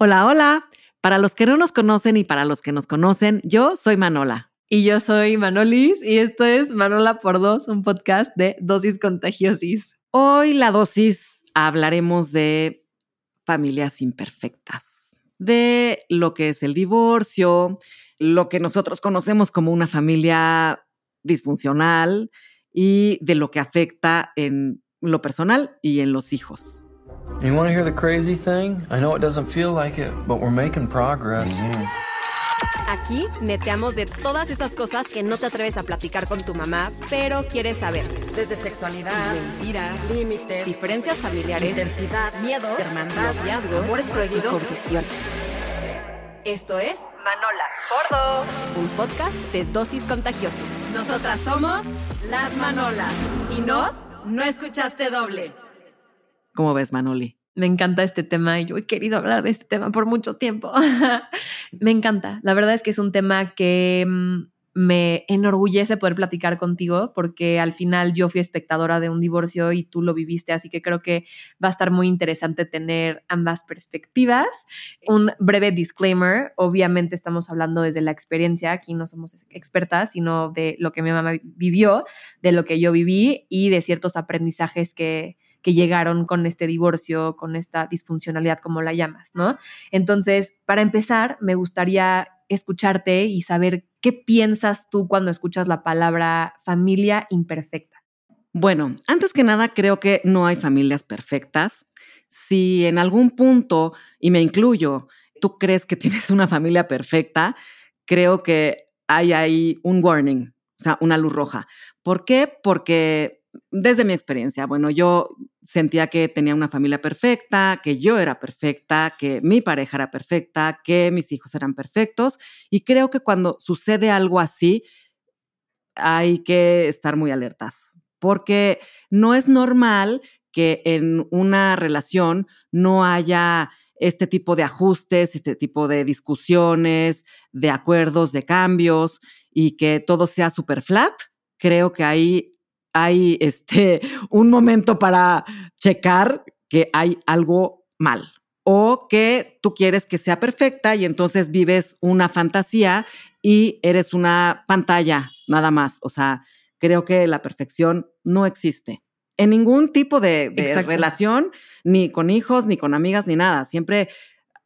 Hola, hola. Para los que no nos conocen y para los que nos conocen, yo soy Manola. Y yo soy Manolis y esto es Manola por Dos, un podcast de dosis contagiosis. Hoy la dosis hablaremos de familias imperfectas, de lo que es el divorcio, lo que nosotros conocemos como una familia disfuncional y de lo que afecta en lo personal y en los hijos. You want to hear the crazy thing? I know it doesn't feel like it, but we're making progress. Aquí neteamos de todas estas cosas que no te atreves a platicar con tu mamá, pero quieres saber. Desde sexualidad, Mentiras, límites, diferencias familiares, intensidad, miedos, hermandad, noviazgos, amores prohibidos. confesiones. Esto es Manola Gordo, un podcast de dosis contagiosos. Nosotras somos las Manolas. Y no, no escuchaste doble. ¿Cómo ves, Manoli? Me encanta este tema y yo he querido hablar de este tema por mucho tiempo. me encanta. La verdad es que es un tema que mm, me enorgullece poder platicar contigo porque al final yo fui espectadora de un divorcio y tú lo viviste, así que creo que va a estar muy interesante tener ambas perspectivas. Un breve disclaimer, obviamente estamos hablando desde la experiencia, aquí no somos expertas, sino de lo que mi mamá vivió, de lo que yo viví y de ciertos aprendizajes que que llegaron con este divorcio, con esta disfuncionalidad, como la llamas, ¿no? Entonces, para empezar, me gustaría escucharte y saber qué piensas tú cuando escuchas la palabra familia imperfecta. Bueno, antes que nada, creo que no hay familias perfectas. Si en algún punto, y me incluyo, tú crees que tienes una familia perfecta, creo que hay ahí un warning, o sea, una luz roja. ¿Por qué? Porque desde mi experiencia, bueno, yo sentía que tenía una familia perfecta, que yo era perfecta, que mi pareja era perfecta, que mis hijos eran perfectos. Y creo que cuando sucede algo así, hay que estar muy alertas, porque no es normal que en una relación no haya este tipo de ajustes, este tipo de discusiones, de acuerdos, de cambios y que todo sea súper flat. Creo que ahí hay este, un momento para checar que hay algo mal o que tú quieres que sea perfecta y entonces vives una fantasía y eres una pantalla nada más. O sea, creo que la perfección no existe en ningún tipo de, de relación, ni con hijos, ni con amigas, ni nada. Siempre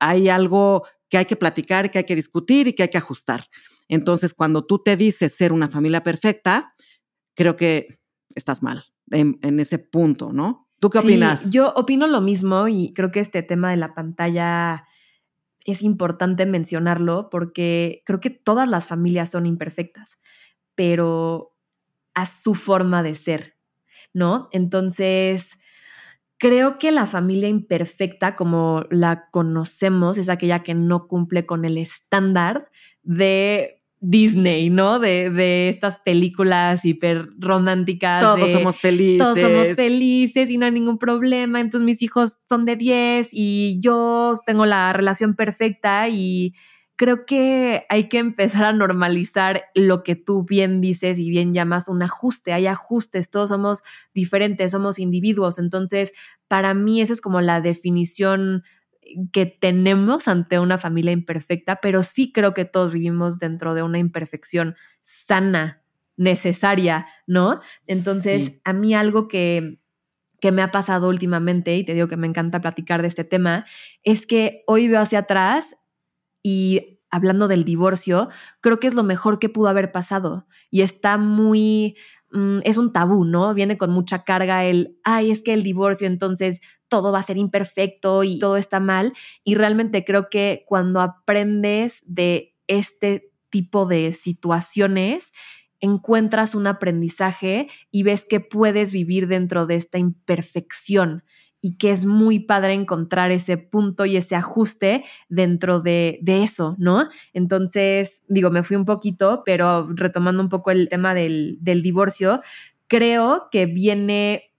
hay algo que hay que platicar, que hay que discutir y que hay que ajustar. Entonces, cuando tú te dices ser una familia perfecta, creo que estás mal en, ese punto, ¿no? ¿Tú qué opinas? yo opino lo mismo y creo que este tema de la pantalla es importante mencionarlo porque creo que todas las familias son imperfectas, pero a su forma de ser, ¿no? Entonces, creo que la familia imperfecta, como la conocemos, es aquella que no cumple con el estándar de Disney, ¿no? De, de estas películas hiper románticas. Todos somos felices. Todos somos felices y no hay ningún problema. Entonces mis hijos son de 10 y yo tengo la relación perfecta y creo que hay que empezar a normalizar lo que tú bien dices y bien llamas un ajuste. Hay ajustes, todos somos diferentes, somos individuos. Entonces, para mí eso es como la definición que tenemos ante una familia imperfecta, pero sí creo que todos vivimos dentro de una imperfección sana, necesaria, ¿no? Entonces, a mí algo que, que me ha pasado últimamente, y te digo que me encanta platicar de este tema, es que hoy veo hacia atrás y hablando del divorcio, creo que es lo mejor que pudo haber pasado y está muy mm, es un tabú, ¿no? Viene con mucha carga el, ay, es que el divorcio entonces todo va a ser imperfecto y todo está mal. Y realmente creo que cuando aprendes de este tipo de situaciones, encuentras un aprendizaje y ves que puedes vivir dentro de esta imperfección y que es muy padre encontrar ese punto y ese ajuste dentro de, eso, ¿no? Entonces, digo, me fui un poquito, pero retomando un poco el tema del, del divorcio, creo que viene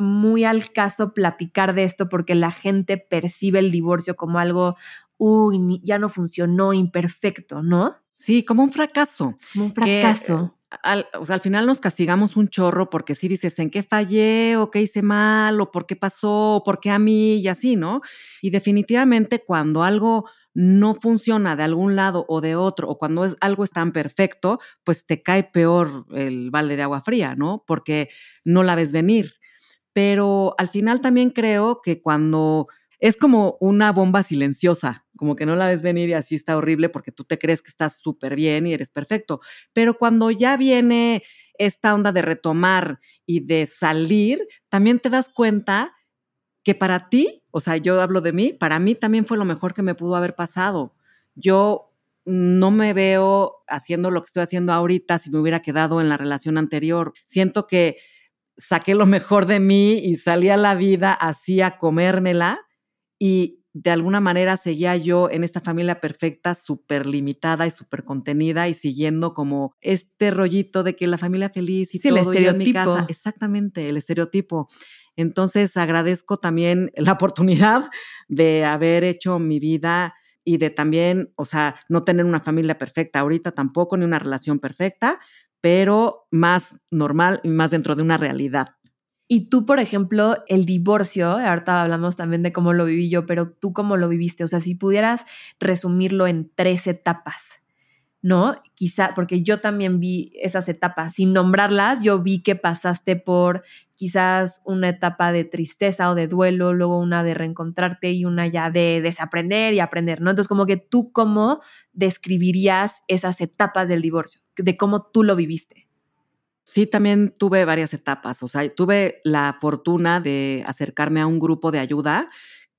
muy al caso platicar de esto porque la gente percibe el divorcio como algo, uy, ya no funcionó, imperfecto, ¿no? Sí, como un fracaso. Como un fracaso. al, o sea, al final nos castigamos un chorro porque sí dices en qué fallé o qué hice mal o por qué pasó o por qué a mí y así, ¿no? Y definitivamente cuando algo no funciona de algún lado o de otro, o cuando es, algo es tan perfecto, pues te cae peor el balde de agua fría, ¿no? Porque no la ves venir. Pero al final también creo que cuando es como una bomba silenciosa, como que no la ves venir y así está horrible porque tú te crees que estás súper bien y eres perfecto. Pero cuando ya viene esta onda de retomar y de salir, también te das cuenta que para ti, o sea, yo hablo de mí, para mí también fue lo mejor que me pudo haber pasado. Yo no me veo haciendo lo que estoy haciendo ahorita si me hubiera quedado en la relación anterior. Siento que saqué lo mejor de mí y salí a la vida así a comérmela y de alguna manera seguía yo en esta familia perfecta, súper limitada y súper contenida y siguiendo como este rollito de que la familia feliz y sí, todo el estereotipo. en mi casa. Exactamente, el estereotipo. Entonces agradezco también la oportunidad de haber hecho mi vida y de también, o sea, no tener una familia perfecta ahorita tampoco, ni una relación perfecta, pero más normal y más dentro de una realidad. Y tú, por ejemplo, el divorcio, ahorita hablamos también de cómo lo viví yo, pero tú cómo lo viviste, o sea, si pudieras resumirlo en tres etapas, ¿no? Quizá, porque yo también vi esas etapas, sin nombrarlas, yo vi que pasaste por quizás una etapa de tristeza o de duelo, luego una de reencontrarte y una ya de desaprender y aprender, ¿no? Entonces, como que tú cómo describirías esas etapas del divorcio, de cómo tú lo viviste. Sí, también tuve varias etapas, o sea, tuve la fortuna de acercarme a un grupo de ayuda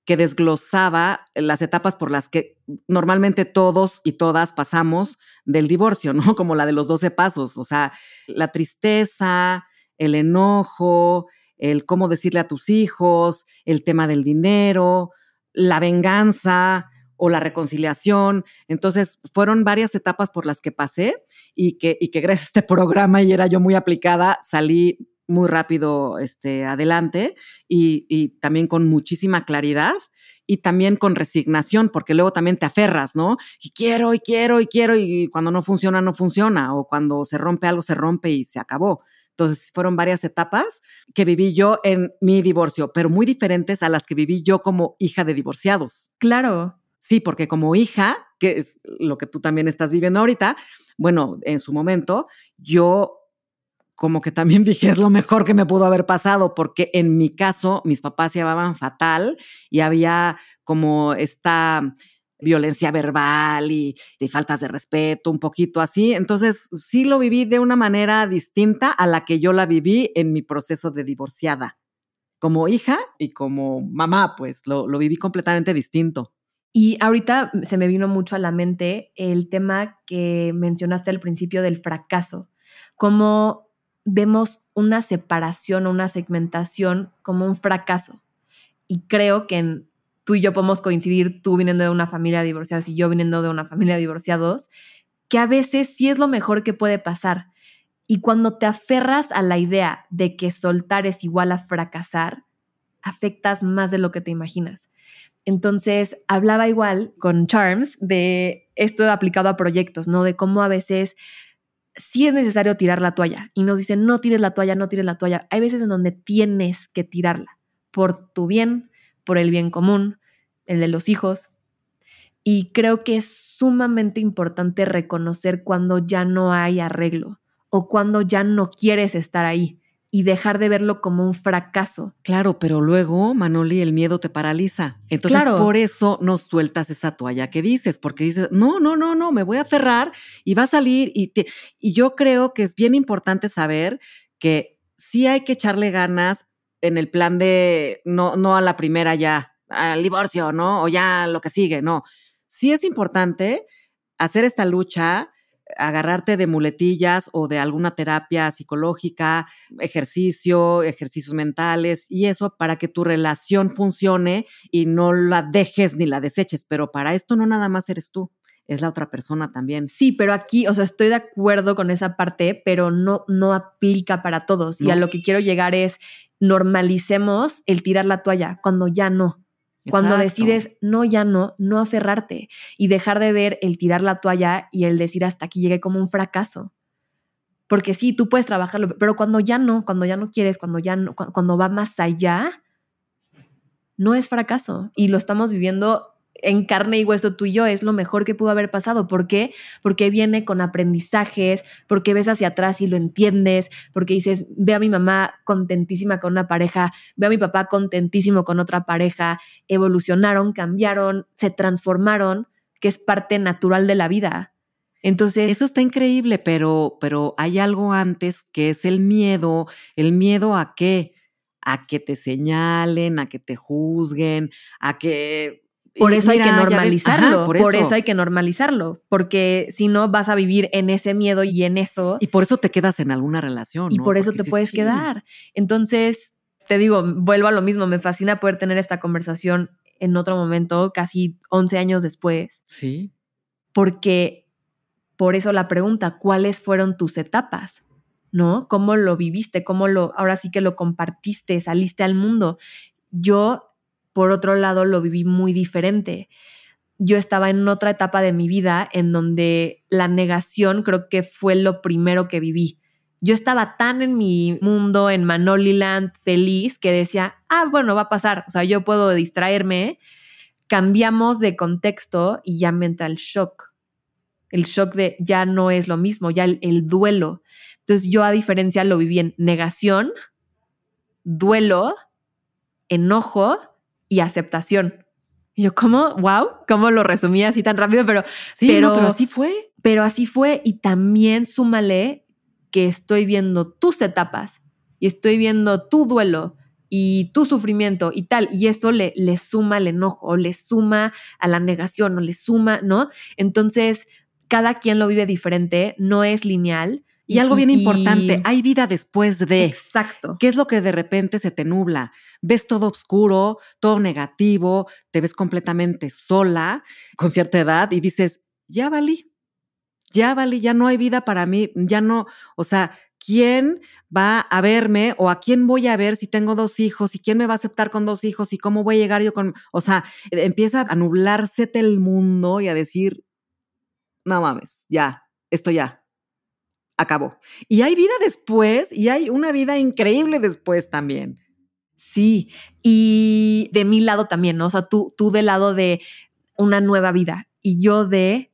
que desglosaba las etapas por las que normalmente todos y todas pasamos del divorcio, ¿no? Como la de los 12 pasos, o sea, la tristeza, el enojo, el cómo decirle a tus hijos, el tema del dinero, la venganza, o la reconciliación. Entonces, fueron varias etapas por las que pasé y que, y que gracias a este programa y era yo muy aplicada, salí muy rápido este, adelante y, y también con muchísima claridad y también con resignación, porque luego también te aferras, ¿no? Y quiero, y quiero, y quiero, y cuando no funciona, no funciona, o cuando se rompe algo, se rompe y se acabó. Entonces, fueron varias etapas que viví yo en mi divorcio, pero muy diferentes a las que viví yo como hija de divorciados. Claro. Sí, porque como hija, que es lo que tú también estás viviendo ahorita, bueno, en su momento, yo como que también dije, es lo mejor que me pudo haber pasado, porque en mi caso, mis papás se llevaban fatal y había como esta violencia verbal y faltas de respeto, un poquito así. Entonces, sí lo viví de una manera distinta a la que yo la viví en mi proceso de divorciada. Como hija y como mamá, pues lo viví completamente distinto. Y ahorita se me vino mucho a la mente el tema que mencionaste al principio del fracaso, cómo vemos una separación o una segmentación como un fracaso. Y creo que tú y yo podemos coincidir, tú viniendo de una familia divorciada y yo viniendo de una familia divorciados, que a veces sí es lo mejor que puede pasar. Y cuando te aferras a la idea de que soltar es igual a fracasar, afectas más de lo que te imaginas. Entonces, hablaba igual con Charms de esto aplicado a proyectos, ¿no? De cómo a veces sí es necesario tirar la toalla y nos dicen, no tires la toalla, no tires la toalla. Hay veces en donde tienes que tirarla por tu bien, por el bien común, el de los hijos. Y creo que es sumamente importante reconocer cuando ya no hay arreglo o cuando ya no quieres estar ahí y dejar de verlo como un fracaso. Claro, pero luego, Manoli, el miedo te paraliza. Entonces, Claro. por eso no sueltas esa toalla que dices, porque dices, no, no, no, no, me voy a aferrar y va a salir. Y, te- y yo creo que es bien importante saber que sí hay que echarle ganas en el plan de no, no a la primera ya, al divorcio, ¿no? O ya lo que sigue, no. Sí es importante hacer esta lucha, agarrarte de muletillas o de alguna terapia psicológica, ejercicio, ejercicios mentales y eso para que tu relación funcione y no la dejes ni la deseches. Pero para esto no nada más eres tú, es la otra persona también. Sí, pero aquí, o sea, estoy de acuerdo con esa parte, pero no, no aplica para todos. Y a lo que quiero llegar es normalicemos el tirar la toalla cuando ya no. Cuando decides no, ya no, no aferrarte y dejar de ver el tirar la toalla y el decir hasta aquí llegué como un fracaso. porque sí, tú puedes trabajarlo, pero cuando ya no, cuando ya no quieres, cuando ya no, cuando va más allá, no es fracaso y lo estamos viviendo en carne y hueso tú y yo, es lo mejor que pudo haber pasado. ¿Por qué? Porque viene con aprendizajes, porque ves hacia atrás y lo entiendes, porque dices, ve a mi mamá contentísima con una pareja, ve a mi papá contentísimo con otra pareja, evolucionaron, cambiaron, se transformaron, que es parte natural de la vida. Entonces. Eso está increíble, pero, pero hay algo antes que es el miedo. ¿El miedo a qué? A que te señalen, a que te juzguen, a que por eso hay que normalizarlo. por, eso. hay que normalizarlo. Porque si no, vas a vivir en ese miedo y en eso. Y por eso te quedas en alguna relación. Y por eso te puedes quedar. Entonces, te digo, vuelvo a lo mismo. Me fascina poder tener esta conversación en otro momento, casi 11 años después. Sí. Porque por eso la pregunta, ¿cuáles fueron tus etapas? ¿No? ¿Cómo lo viviste? ¿Cómo lo, ahora sí que lo compartiste, saliste al mundo? Yo por otro lado, lo viví muy diferente. Yo estaba en otra etapa de mi vida en donde la negación creo que fue lo primero que viví. Yo estaba tan en mi mundo, en Manoliland, feliz, que decía, ah, bueno, va a pasar, o sea, yo puedo distraerme. Cambiamos de contexto y ya me entra el shock. El shock de ya no es lo mismo, ya el, el duelo. Entonces yo a diferencia lo viví en negación, duelo, enojo y aceptación. Y yo, ¿cómo? Wow, ¿cómo lo resumí así tan rápido? Pero, sí, pero, pero así fue. Pero así fue. Y también súmale que estoy viendo tus etapas y estoy viendo tu duelo y tu sufrimiento y tal. Y eso le, le suma al enojo, o le suma a la negación, o le suma, ¿no? Entonces, cada quien lo vive diferente, no es lineal. Y, algo bien importante, hay vida después de. Exacto. ¿Qué es lo que de repente se te nubla? Ves todo oscuro, todo negativo, te ves completamente sola, con cierta edad, y dices, ya valí, ya valí, ya no hay vida para mí, ya no, o sea, ¿quién va a verme o a quién voy a ver si tengo dos hijos y quién me va a aceptar con dos hijos y cómo voy a llegar yo con, o sea, empieza a nublarse el mundo y a decir, no mames, ya, esto ya, acabó. Y hay vida después y hay una vida increíble después también. Sí, y de mi lado también, ¿no? O sea, tú, tú del lado de una nueva vida y yo de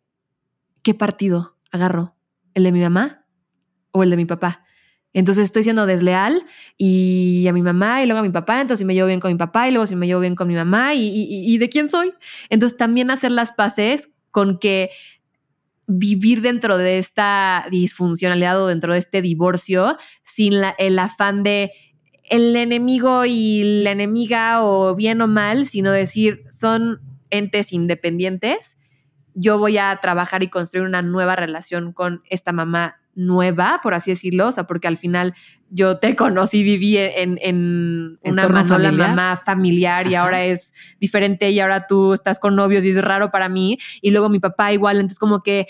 qué partido agarro, el de mi mamá o el de mi papá. Entonces estoy siendo desleal y a mi mamá y luego a mi papá, entonces si me llevo bien con mi papá y luego si me llevo bien con mi mamá y, y de quién soy. Entonces también hacer las paces con que vivir dentro de esta disfuncionalidad o dentro de este divorcio sin el afán de el enemigo y la enemiga o bien o mal, sino decir son entes independientes. Yo voy a trabajar y construir una nueva relación con esta mamá nueva, por así decirlo, o sea, porque al final yo te conocí, viví en, en una manola mamá familiar y ahora es diferente y ahora tú estás con novios y es raro para mí. Y luego mi papá igual, entonces como que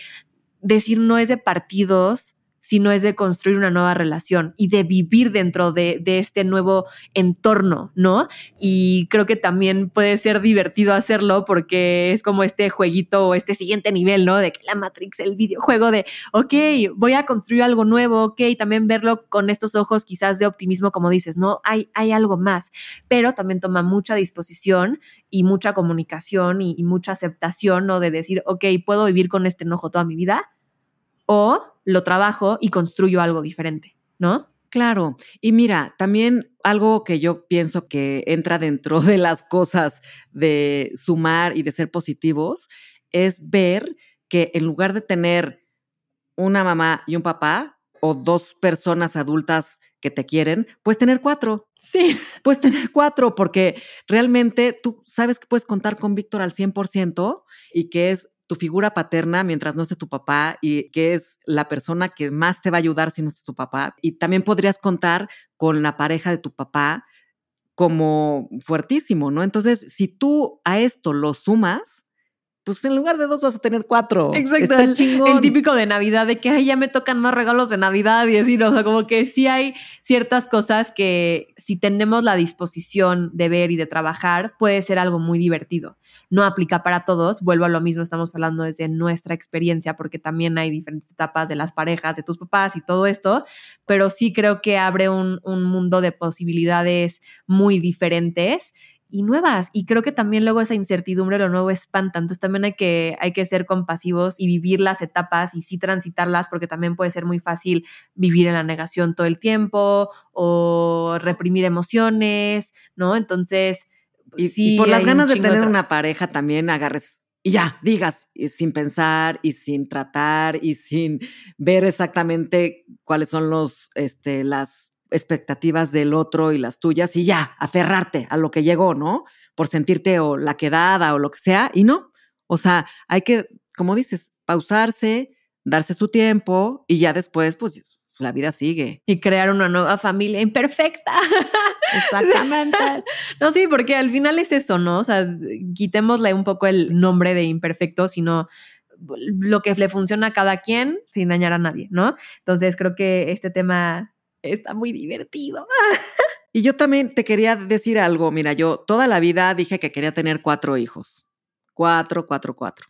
decir no es de partidos, sino es de construir una nueva relación y de vivir dentro de, este nuevo entorno, ¿no? Y creo que también puede ser divertido hacerlo porque es como este jueguito o este siguiente nivel, ¿no? De la Matrix, el videojuego de, ok, voy a construir algo nuevo, ok, también verlo con estos ojos quizás de optimismo, como dices, ¿no? Hay, hay algo más, pero también toma mucha disposición y mucha comunicación y, y mucha aceptación, ¿no? De decir, ok, puedo vivir con este enojo toda mi vida o lo trabajo y construyo algo diferente, ¿no? Claro. Y mira, también algo que yo pienso que entra dentro de las cosas de sumar y de ser positivos es ver que en lugar de tener una mamá y un papá o dos personas adultas que te quieren, puedes tener cuatro. Sí. Puedes tener cuatro porque realmente tú sabes que puedes contar con Víctor al 100% y que es tu figura paterna mientras no esté tu papá y que es la persona que más te va a ayudar si no esté tu papá. Y también podrías contar con la pareja de tu papá como fuertísimo, ¿no? Entonces, si tú a esto lo sumas, pues en lugar de dos vas a tener cuatro. Exacto. Está el, chingón. el típico de Navidad, de que Ay, ya me tocan más regalos de Navidad y así, ¿no? o sea, como que sí hay ciertas cosas que si tenemos la disposición de ver y de trabajar, puede ser algo muy divertido. No aplica para todos, vuelvo a lo mismo, estamos hablando desde nuestra experiencia, porque también hay diferentes etapas de las parejas, de tus papás y todo esto, pero sí creo que abre un, un mundo de posibilidades muy diferentes y nuevas. Y creo que también luego esa incertidumbre, lo nuevo espanta. Entonces también hay que, hay que ser compasivos y vivir las etapas y sí transitarlas, porque también puede ser muy fácil vivir en la negación todo el tiempo o reprimir emociones, ¿no? Entonces, Y, sí. y por las ganas de tener una pareja también agarres y ya, digas, y sin pensar y sin tratar y sin ver exactamente cuáles son los, este, las expectativas del otro y las tuyas y ya, aferrarte a lo que llegó, ¿no? Por sentirte o la quedada o lo que sea y no. O sea, hay que, como dices, pausarse, darse su tiempo y ya después, pues la vida sigue. Y crear una nueva familia imperfecta. Exactamente. No, sí, porque al final es eso, ¿no? O sea, quitémosle un poco el nombre de imperfecto, sino lo que le funciona a cada quien sin dañar a nadie, ¿no? Entonces creo que este tema está muy divertido. Y yo también te quería decir algo. Mira, yo toda la vida dije que quería tener cuatro hijos. Cuatro, cuatro, cuatro.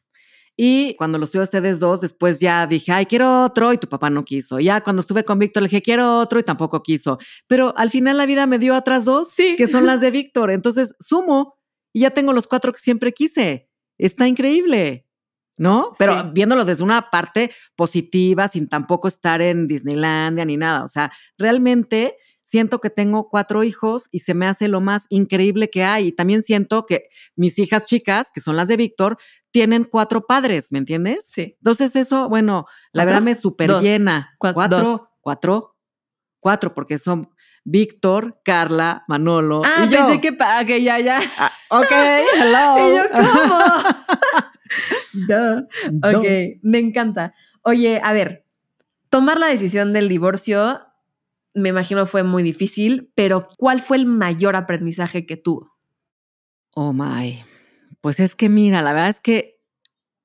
Y cuando los tuve a ustedes dos, después ya dije, ay, quiero otro, y tu papá no quiso. Ya cuando estuve con Víctor, le dije, quiero otro, y tampoco quiso. Pero al final la vida me dio otras dos, Sí. que son las de Víctor. Entonces sumo y ya tengo los cuatro que siempre quise. Está increíble. ¿No? Pero Sí. viéndolo desde una parte positiva, sin tampoco estar en Disneylandia ni nada. O sea, realmente siento que tengo cuatro hijos y se me hace lo más increíble que hay. Y también siento que mis hijas chicas, que son las de Víctor, tienen cuatro padres, ¿me entiendes? Sí. Entonces eso, bueno, la ¿Cuatro? verdad me super Dos. llena. Cua- cuatro, dos. cuatro, cuatro, porque son Víctor, Carla, Manolo Ah, y yo. pensé que, que ya, ya. Ah, ok, hello. Y yo, ¿cómo? Ok, me encanta. Oye, a ver, tomar la decisión del divorcio, me imagino fue muy difícil, pero ¿cuál fue el mayor aprendizaje que tuvo? Oh my. Pues es que mira, la verdad es que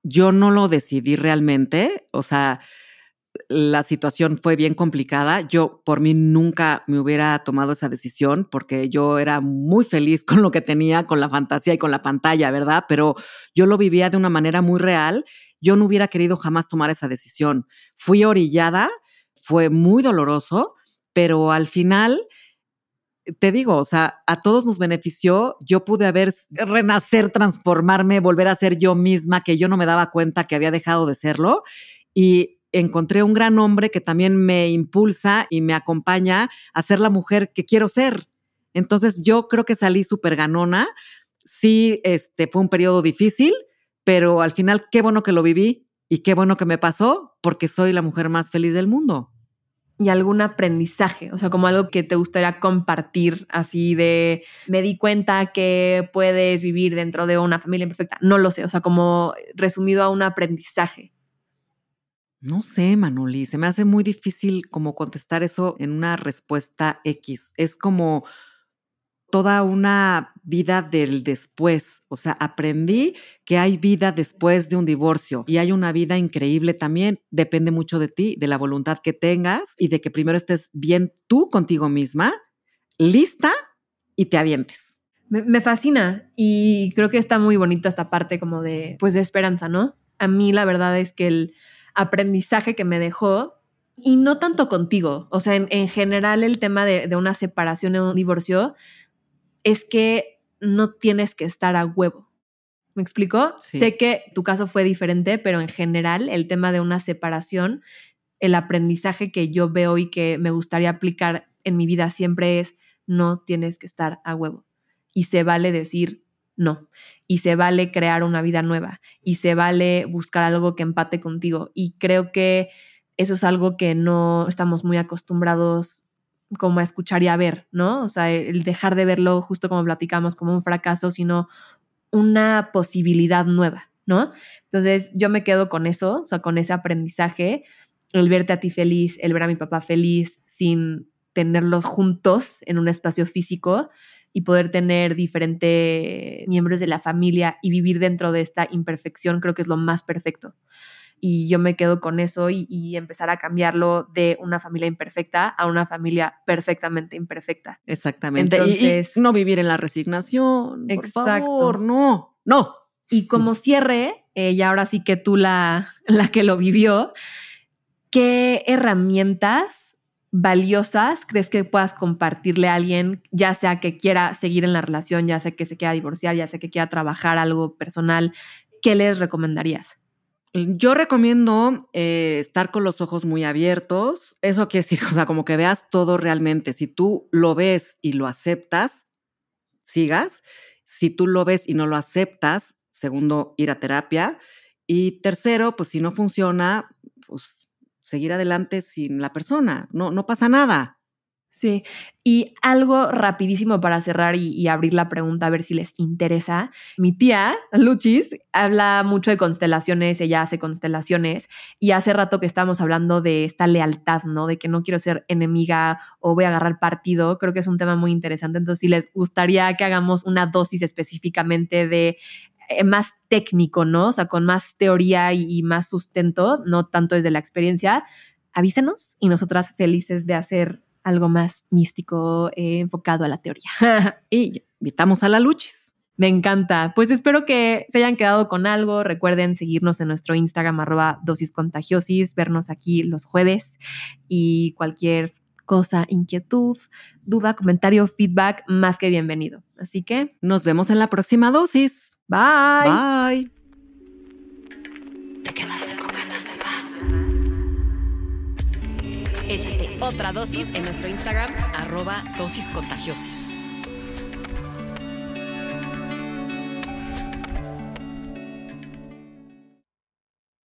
yo no lo decidí realmente. O sea, la situación fue bien complicada. Yo por mí nunca me hubiera tomado esa decisión porque yo era muy feliz con lo que tenía, con la fantasía y con la pantalla, ¿verdad? Pero yo lo vivía de una manera muy real. Yo no hubiera querido jamás tomar esa decisión. Fui orillada, fue muy doloroso, pero al final te digo, o sea, a todos nos benefició. Yo pude haber renacer, transformarme, volver a ser yo misma, que yo no me daba cuenta que había dejado de serlo. Y encontré un gran hombre que también me impulsa y me acompaña a ser la mujer que quiero ser. Entonces yo creo que salí súper ganona. Sí, este fue un periodo difícil, pero al final qué bueno que lo viví y qué bueno que me pasó porque soy la mujer más feliz del mundo y algún aprendizaje, o sea, como algo que te gustaría compartir, así de, me di cuenta que puedes vivir dentro de una familia perfecta, no lo sé, o sea, como resumido a un aprendizaje. No sé, Manoli, se me hace muy difícil como contestar eso en una respuesta X. Es como toda una vida del después. O sea, aprendí que hay vida después de un divorcio y hay una vida increíble también. Depende mucho de ti, de la voluntad que tengas y de que primero estés bien tú contigo misma, lista y te avientes. Me, me fascina y creo que está muy bonito esta parte como de, pues, de esperanza, ¿no? A mí la verdad es que el aprendizaje que me dejó, y no tanto contigo, o sea, en, en general el tema de, de una separación o un divorcio, es que no tienes que estar a huevo. ¿Me explico? Sí. Sé que tu caso fue diferente, pero en general el tema de una separación, el aprendizaje que yo veo y que me gustaría aplicar en mi vida siempre es no tienes que estar a huevo. Y se vale decir no. Y se vale crear una vida nueva. Y se vale buscar algo que empate contigo. Y creo que eso es algo que no estamos muy acostumbrados como a escuchar y a ver, ¿no? O sea, el dejar de verlo justo como platicamos como un fracaso, sino una posibilidad nueva, ¿no? Entonces yo me quedo con eso, o sea, con ese aprendizaje, el verte a ti feliz, el ver a mi papá feliz sin tenerlos juntos en un espacio físico, y poder tener diferentes miembros de la familia y vivir dentro de esta imperfección, creo que es lo más perfecto. Y yo me quedo con eso y, empezar a cambiarlo de una familia imperfecta a una familia perfectamente imperfecta. Exactamente. Entonces, y, no vivir en la resignación. Por Favor, no, no. Y como cierre, eh, y ahora sí que tú la, la que lo vivió, ¿qué herramientas valiosas crees que puedas compartirle a alguien, ya sea que quiera seguir en la relación, ya sea que se quiera divorciar, ya sea que quiera trabajar algo personal? ¿Qué les recomendarías? Yo recomiendo eh, estar con los ojos muy abiertos. Eso quiere decir, o sea, como que veas todo realmente. Si tú lo ves y lo aceptas, sigas. Si tú lo ves y no lo aceptas, segundo, ir a terapia. Y tercero, pues si no funciona, pues seguir adelante sin la persona. No, no pasa nada. Sí, y algo rapidísimo para cerrar y, abrir la pregunta a ver si les interesa. Mi tía, Luchis, habla mucho de constelaciones, ella hace constelaciones y hace rato que estamos hablando de esta lealtad, ¿no? De que no quiero ser enemiga o voy a agarrar partido, creo que es un tema muy interesante. Entonces, si les gustaría que hagamos una dosis específicamente de más técnico, ¿no? O sea, con más teoría y, más sustento, no tanto desde la experiencia, avísenos y nosotras felices de hacer algo más místico eh, enfocado a la teoría. y invitamos a la Luchis. Me encanta. Pues espero que se hayan quedado con algo. Recuerden seguirnos en nuestro Instagram arroba dosis contagiosis, vernos aquí los jueves y cualquier cosa, inquietud, duda, comentario, feedback, más que bienvenido. Así que nos vemos en la próxima dosis. Bye. Bye. Te quedaste con ganas de más. Échate otra dosis en nuestro Instagram, arroba dosis contagiosis.